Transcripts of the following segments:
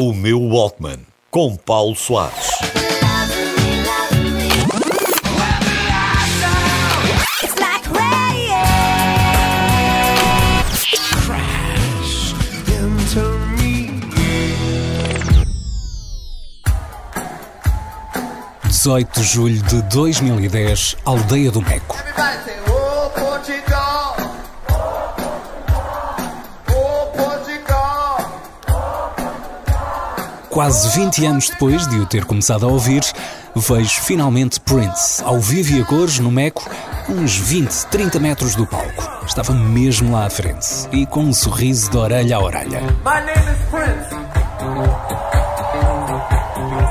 O meu Walkman, com Paulo Soares. Dezoito de julho de 2010, Aldeia do Meco. Quase 20 anos depois de o ter começado a ouvir, vejo finalmente Prince, ao vivo e a cores, no Meco, uns 20, 30 metros do palco. Estava mesmo lá à frente e com um sorriso de orelha a orelha. My name is Prince.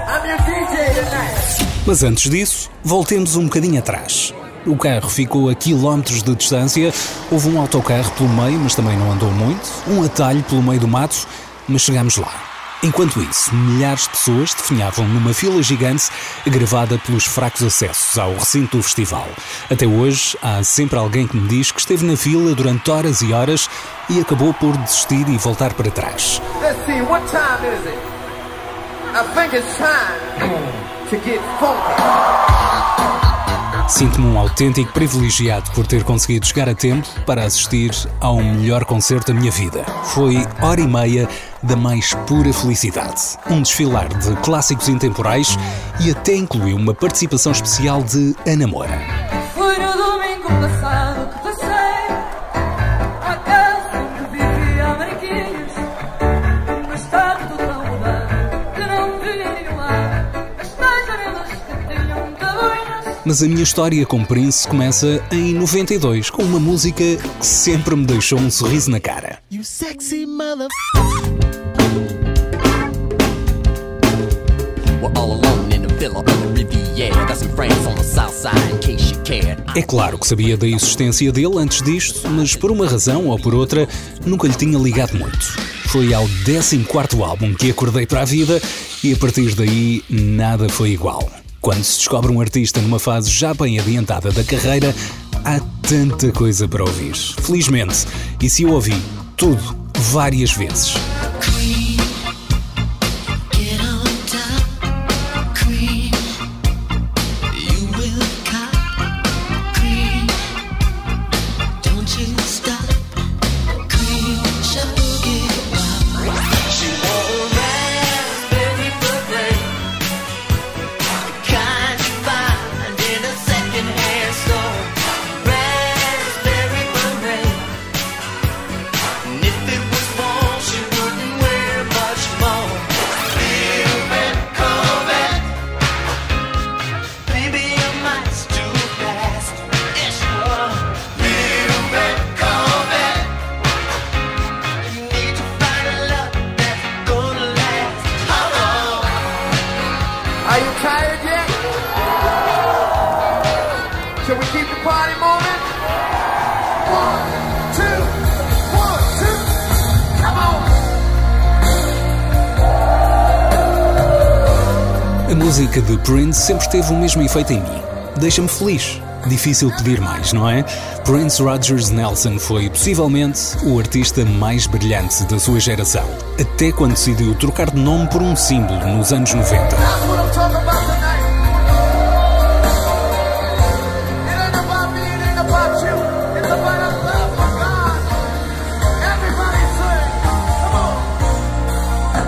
I'm your DJ tonight. Mas antes disso, voltemos um bocadinho atrás. O carro ficou a quilómetros de distância, houve um autocarro pelo meio, mas também não andou muito, um atalho pelo meio do mato, mas chegámos lá. Enquanto isso, milhares de pessoas definhavam numa fila gigante gravada pelos fracos acessos ao recinto do festival. Até hoje, há sempre alguém que me diz que esteve na fila durante horas e horas e acabou por desistir e voltar para trás. Let's see, what time is it? I think it's time to get funky. Sinto-me um autêntico privilegiado por ter conseguido chegar a tempo para assistir ao melhor concerto da minha vida. Foi hora e meia da mais pura felicidade. Um desfilar de clássicos intemporais e até incluiu uma participação especial de Ana Moura. Foi no domingo passado Mas a minha história com Prince começa em 92, com uma música que sempre me deixou um sorriso na cara. You sexy mother. É claro que sabia da existência dele antes disto, mas por uma razão ou por outra nunca lhe tinha ligado muito. Foi ao 14 álbum que acordei para a vida e a partir daí nada foi igual. Quando se descobre um artista numa fase já bem adiantada da carreira, há tanta coisa para ouvir. Felizmente, e se eu ouvi tudo várias vezes. Are you tired yet? Shall we keep the party moving? One, two, one, two. Come on. A música de Prince sempre teve o mesmo efeito em mim. Deixa-me feliz. Difícil pedir mais, não é? Prince Rogers Nelson foi possivelmente o artista mais brilhante da sua geração. Até quando decidiu trocar de nome por um símbolo nos anos 90. That's what I'm talking about tonight. It ain't about me, it ain't about you. It's about our love for God. Everybody sing. Come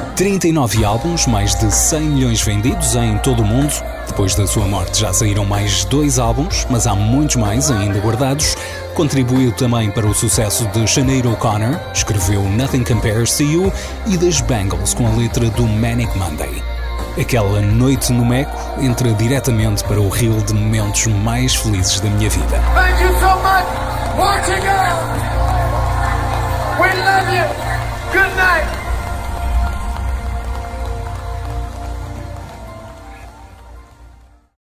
on. 39 álbuns, mais de 100 milhões vendidos em todo o mundo. Depois da sua morte já saíram mais dois álbuns, mas há muitos mais ainda guardados. Contribuiu também para o sucesso de Sinead O'Connor, escreveu Nothing Compares to You e das Bangles com a letra do Manic Monday. Aquela noite no Meco entra diretamente para o reel de momentos mais felizes da minha vida. Thank you so much. We love you. Good night.